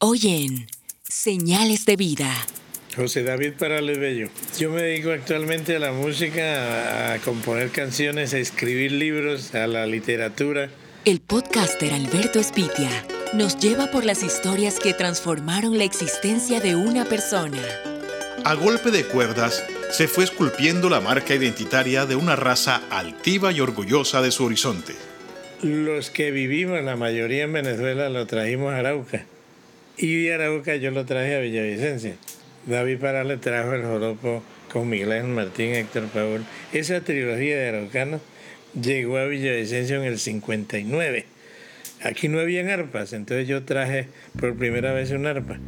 Oyen, Señales de Vida. José David Parales Bello. Yo me dedico actualmente a la música, a componer canciones, a escribir libros, a la literatura. El podcaster Alberto Espitia nos lleva por las historias que transformaron la existencia de una persona. A golpe de cuerdas, se fue esculpiendo la marca identitaria de una raza altiva y orgullosa de su horizonte. Los que vivimos, la mayoría en Venezuela, lo trajimos a Arauca. Y de Arauca yo lo traje a Villavicencia. David Parales trajo el joropo con Miguel Ángel Martín, Héctor Paul. Esa trilogía de araucanos llegó a Villavicencio en el 59. Aquí no habían arpas, entonces yo traje por primera vez un arpa.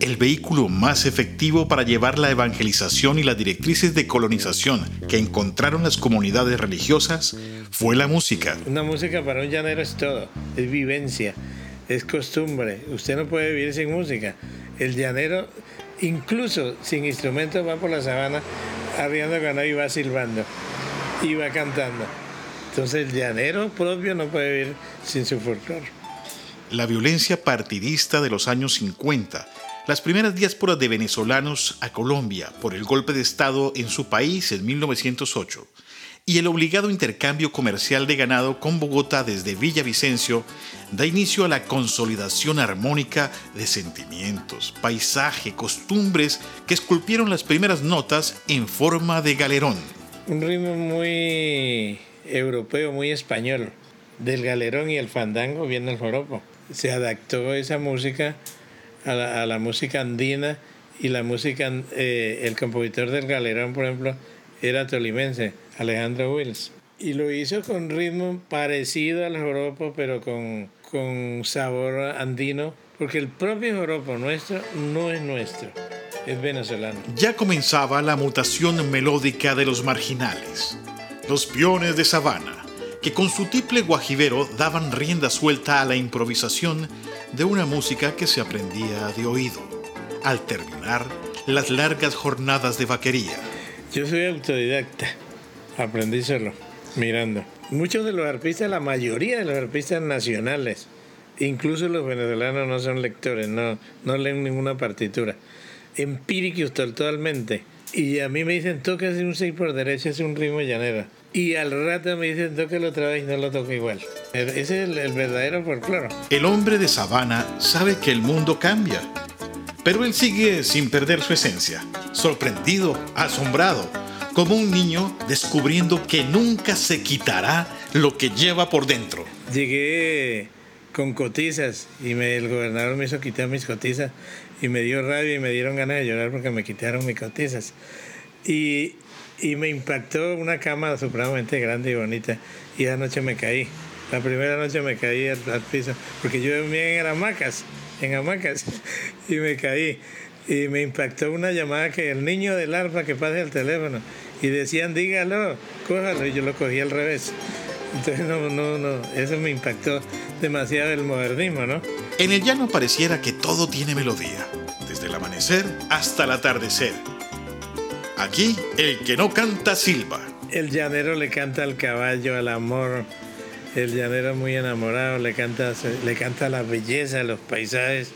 El vehículo más efectivo para llevar la evangelización y las directrices de colonización que encontraron las comunidades religiosas fue la música. Una música para un llanero es todo, es vivencia, es costumbre. Usted no puede vivir sin música. El llanero, incluso sin instrumentos, va por la sabana arriando ganado y va silbando y va cantando. Entonces el llanero propio no puede vivir sin su folclore. La violencia partidista de los años 50, las primeras diásporas de venezolanos a Colombia por el golpe de Estado en su país en 1908 y el obligado intercambio comercial de ganado con Bogotá desde Villavicencio da inicio a la consolidación armónica de sentimientos, paisaje, costumbres que esculpieron las primeras notas en forma de galerón. Un ritmo muy europeo, muy español. Del galerón y el fandango viene el joropo. Se adaptó esa música a la, música andina y la música, eh, el compositor del galerón, por ejemplo, era tolimense, Alejandro Wills. Y lo hizo con ritmo parecido al joropo, pero con, con sabor andino, porque el propio joropo nuestro no es nuestro, es venezolano. Ya comenzaba la mutación melódica de los marginales los peones de sabana, que con su tiple guajivero daban rienda suelta a la improvisación de una música que se aprendía de oído, al terminar las largas jornadas de vaquería. Yo soy autodidacta, aprendí solo, mirando. Muchos de los arpistas, la mayoría de los arpistas nacionales, incluso los venezolanos no son lectores, no, no leen ninguna partitura. Empíricos totalmente. Y a mí me dicen, toca un 6 por derecha, es un ritmo llanero. Y al rato me dicen, toque otra vez y no lo toco igual. Ese es el, el verdadero folclore. El hombre de sabana sabe que el mundo cambia, pero él sigue sin perder su esencia, sorprendido, asombrado, como un niño descubriendo que nunca se quitará lo que lleva por dentro. Llegué con cotizas y me, el gobernador me hizo quitar mis cotizas y me dio rabia y me dieron ganas de llorar porque me quitaron mis cotizas. Y y me impactó una cama supremamente grande y bonita y esa noche me caí. La primera noche me caí al, piso porque yo dormía en hamacas, en hamacas y me caí y me impactó una llamada que el niño del arpa que pase el teléfono y decían dígalo, cójalo y yo lo cogí al revés. Entonces no, no, no, eso me impactó demasiado el modernismo, ¿no? En el llano pareciera que todo tiene melodía, desde el amanecer hasta el atardecer Aquí, el que no canta silba. El llanero le canta al caballo, al amor. El llanero muy enamorado le canta, le canta la belleza, los paisajes.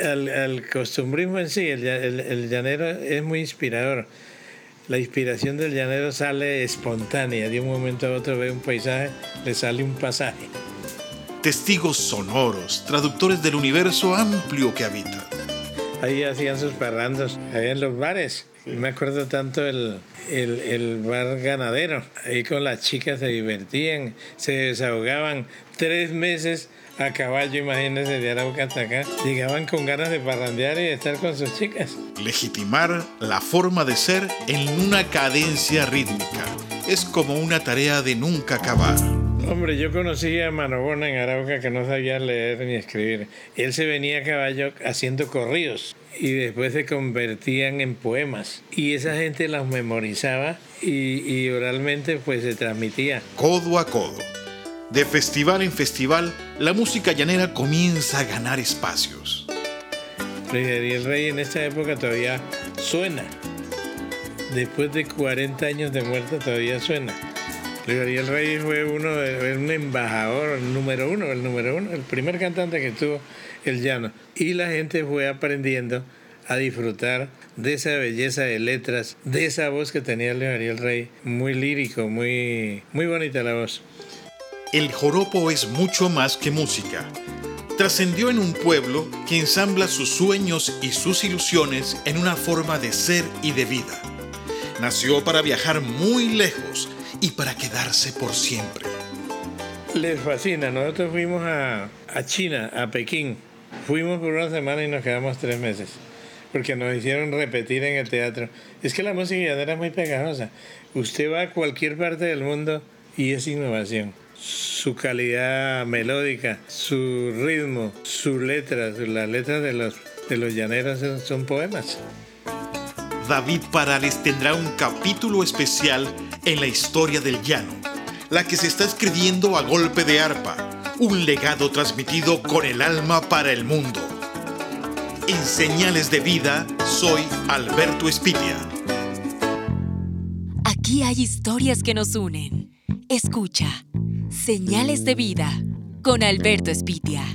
Al, costumbrismo en sí, el, el, llanero es muy inspirador. La inspiración del llanero sale espontánea. De un momento a otro ve un paisaje, le sale un pasaje. Testigos sonoros, traductores del universo amplio que habitan ahí hacían sus parrandos, ahí en los bares. Me acuerdo tanto el, el, bar ganadero, ahí con las chicas se divertían, se desahogaban tres meses a caballo, imagínense, de Arauca hasta acá. Llegaban con ganas de parrandear y de estar con sus chicas. Legitimar la forma de ser en una cadencia rítmica es como una tarea de nunca acabar. Hombre, yo conocí a Manobona en Arauca que no sabía leer ni escribir. Él se venía a caballo haciendo corridos y después se convertían en poemas. Y esa gente los memorizaba y, oralmente pues se transmitía. Codo a codo. De festival en festival, la música llanera comienza a ganar espacios. el Rey en esta época todavía suena. Después de 40 años de muerte todavía suena Luis Ariel Rey fue uno, un embajador número uno, el número uno, el primer cantante que tuvo el llano. Y la gente fue aprendiendo a disfrutar de esa belleza de letras, de esa voz que tenía Ariel Rey, muy lírico, muy, muy bonita la voz. El joropo es mucho más que música. Trascendió en un pueblo que ensambla sus sueños y sus ilusiones en una forma de ser y de vida. Nació para viajar muy lejos y para quedarse por siempre. Les fascina. Nosotros fuimos a, a China, a Pekín. Fuimos por una semana y nos quedamos tres meses. Porque nos hicieron repetir en el teatro. Es que la música llanera es muy pegajosa. Usted va a cualquier parte del mundo y es innovación. Su calidad melódica, su ritmo, su letra, su- las letras de los, de los llaneros son, son poemas. David Parales tendrá un capítulo especial en la historia del llano, la que se está escribiendo a golpe de arpa, un legado transmitido con el alma para el mundo. En Señales de Vida, soy Alberto Espitia. Aquí hay historias que nos unen. Escucha. Señales de vida con Alberto Espitia.